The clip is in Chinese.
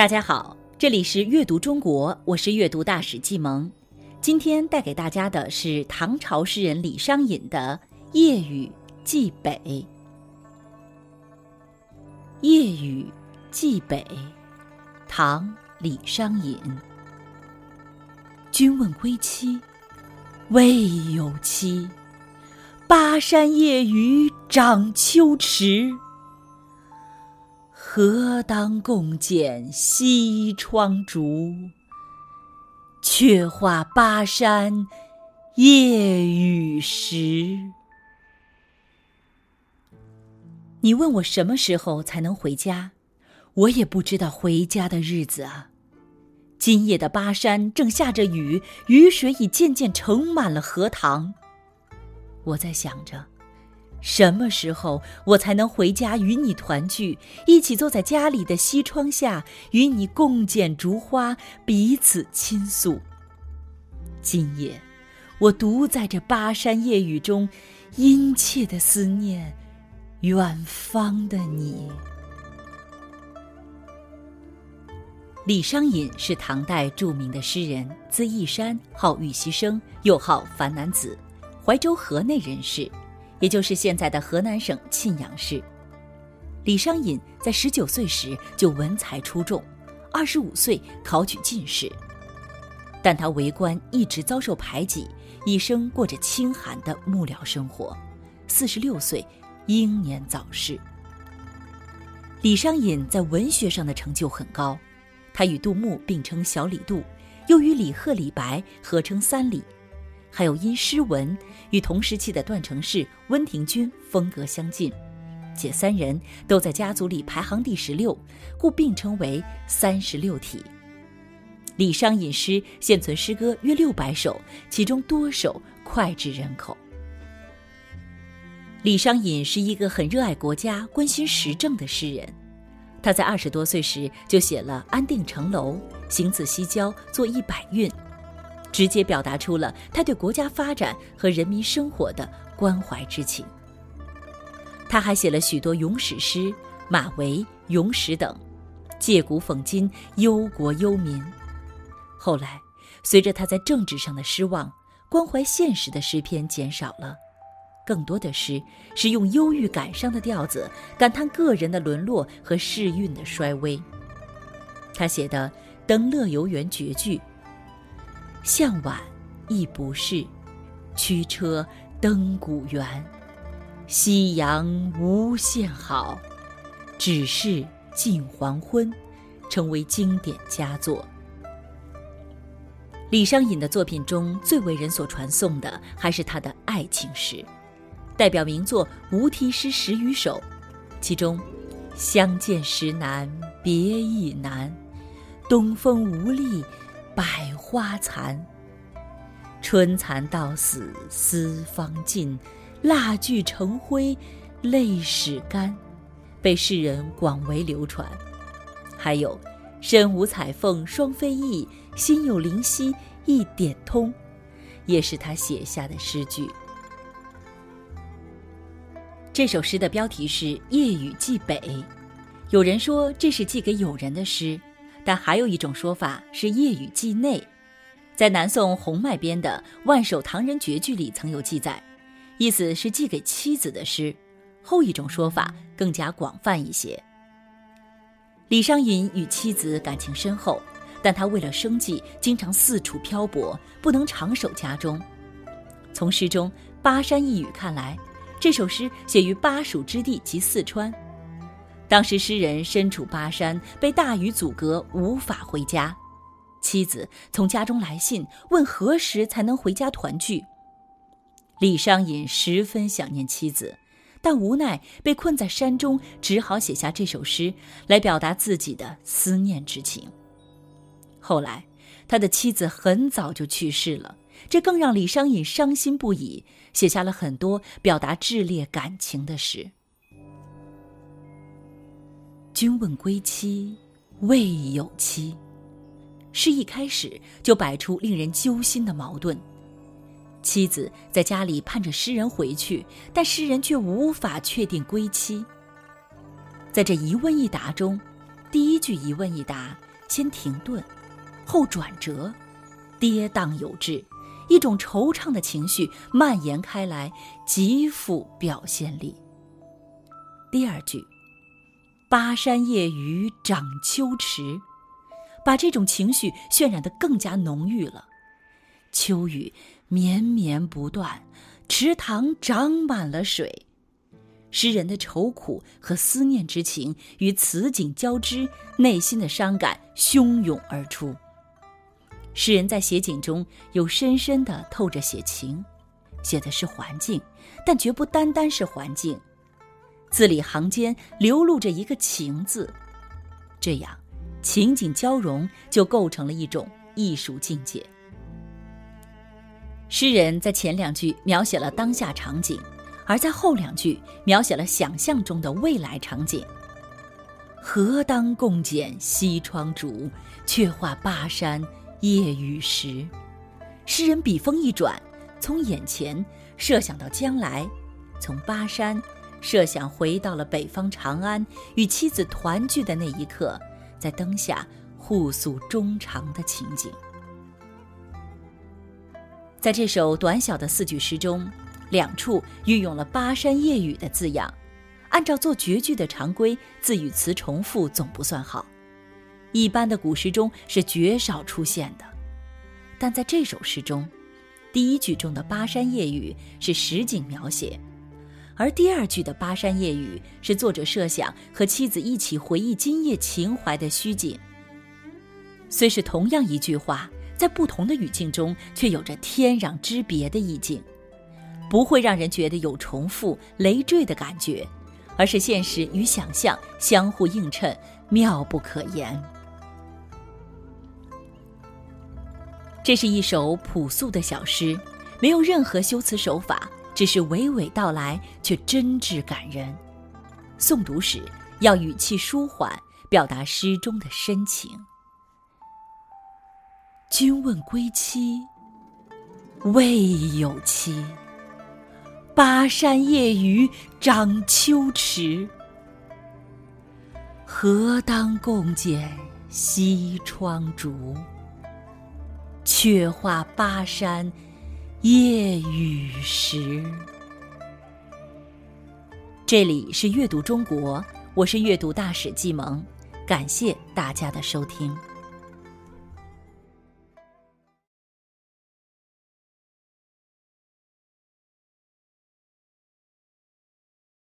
大家好，这里是阅读中国，我是阅读大使季萌。今天带给大家的是唐朝诗人李商隐的《夜雨寄北》。《夜雨寄北》，唐·李商隐。君问归期，未有期。巴山夜雨涨秋池。何当共剪西窗烛？却话巴山夜雨时。你问我什么时候才能回家？我也不知道回家的日子啊。今夜的巴山正下着雨，雨水已渐渐盛满了荷塘。我在想着。什么时候我才能回家与你团聚，一起坐在家里的西窗下，与你共剪烛花，彼此倾诉？今夜，我独在这巴山夜雨中，殷切的思念远方的你。李商隐是唐代著名的诗人，字义山，号玉溪生，又号樊南子，怀州河内人士。也就是现在的河南省沁阳市。李商隐在十九岁时就文才出众，二十五岁考取进士。但他为官一直遭受排挤，一生过着清寒的幕僚生活。四十六岁，英年早逝。李商隐在文学上的成就很高，他与杜牧并称“小李杜”，又与李贺、李白合称“三李”。还有因诗文与同时期的段成式、温庭筠风格相近，且三人都在家族里排行第十六，故并称为“三十六体”。李商隐诗现存诗歌约六百首，其中多首脍炙人口。李商隐是一个很热爱国家、关心时政的诗人，他在二十多岁时就写了《安定城楼》《行刺西郊》《作一百韵》。直接表达出了他对国家发展和人民生活的关怀之情。他还写了许多咏史诗，《马嵬》《咏史》等，借古讽今，忧国忧民。后来，随着他在政治上的失望，关怀现实的诗篇减少了，更多的诗是用忧郁感伤的调子，感叹个人的沦落和世运的衰微。他写的《登乐游原》绝句。向晚亦不适，驱车登古原。夕阳无限好，只是近黄昏，成为经典佳作。李商隐的作品中最为人所传颂的，还是他的爱情诗，代表名作《无题诗》十余首，其中“相见时难别亦难，东风无力”。百花残，春蚕到死丝方尽，蜡炬成灰泪始干，被世人广为流传。还有“身无彩凤双飞翼，心有灵犀一点通”，也是他写下的诗句。这首诗的标题是《夜雨寄北》，有人说这是寄给友人的诗。但还有一种说法是“夜雨寄内”，在南宋洪迈编的《万首唐人绝句》里曾有记载，意思是寄给妻子的诗。后一种说法更加广泛一些。李商隐与妻子感情深厚，但他为了生计经常四处漂泊，不能长守家中。从诗中“巴山”一语看来，这首诗写于巴蜀之地及四川。当时诗人身处巴山，被大雨阻隔，无法回家。妻子从家中来信，问何时才能回家团聚。李商隐十分想念妻子，但无奈被困在山中，只好写下这首诗来表达自己的思念之情。后来，他的妻子很早就去世了，这更让李商隐伤心不已，写下了很多表达炽烈感情的诗。君问归期，未有期。诗一开始就摆出令人揪心的矛盾。妻子在家里盼着诗人回去，但诗人却无法确定归期。在这一问一答中，第一句一问一答先停顿，后转折，跌宕有致，一种惆怅的情绪蔓延开来，极富表现力。第二句，“巴山夜雨涨秋池”，把这种情绪渲染得更加浓郁了。秋雨绵绵不断，池塘涨满了水。诗人的愁苦和思念之情与此景交织，内心的伤感汹涌而出。诗人在写景中有深深的透着写情，写的是环境，但绝不单单是环境，字里行间流露着一个情字，这样情景交融就构成了一种艺术境界。诗人在前两句描写了当下场景。而在后两句描写了想象中的未来场景。何当共剪西窗烛，却话巴山夜雨时。诗人笔锋一转，从眼前设想到将来，从巴山设想回到了北方长安，与妻子团聚的那一刻，在灯下互诉衷肠的情景。在这首短小的四句诗中。两处运用了“巴山夜雨”的字样，按照做绝句的常规，字与词重复总不算好。一般的古诗中是绝少出现的，但在这首诗中，第一句中的“巴山夜雨”是实景描写，而第二句的“巴山夜雨”是作者设想和妻子一起回忆今夜情怀的虚景。虽是同样一句话，在不同的语境中，却有着天壤之别的意境。不会让人觉得有重复累赘的感觉，而是现实与想象相互映衬，妙不可言。这是一首朴素的小诗，没有任何修辞手法，只是娓娓道来，却真挚感人。诵读时要语气舒缓，表达诗中的深情。君问归期，未有期。巴山夜雨涨秋池，何当共剪西窗烛？却话巴山夜雨时。这里是阅读中国，我是阅读大使季萌，感谢大家的收听。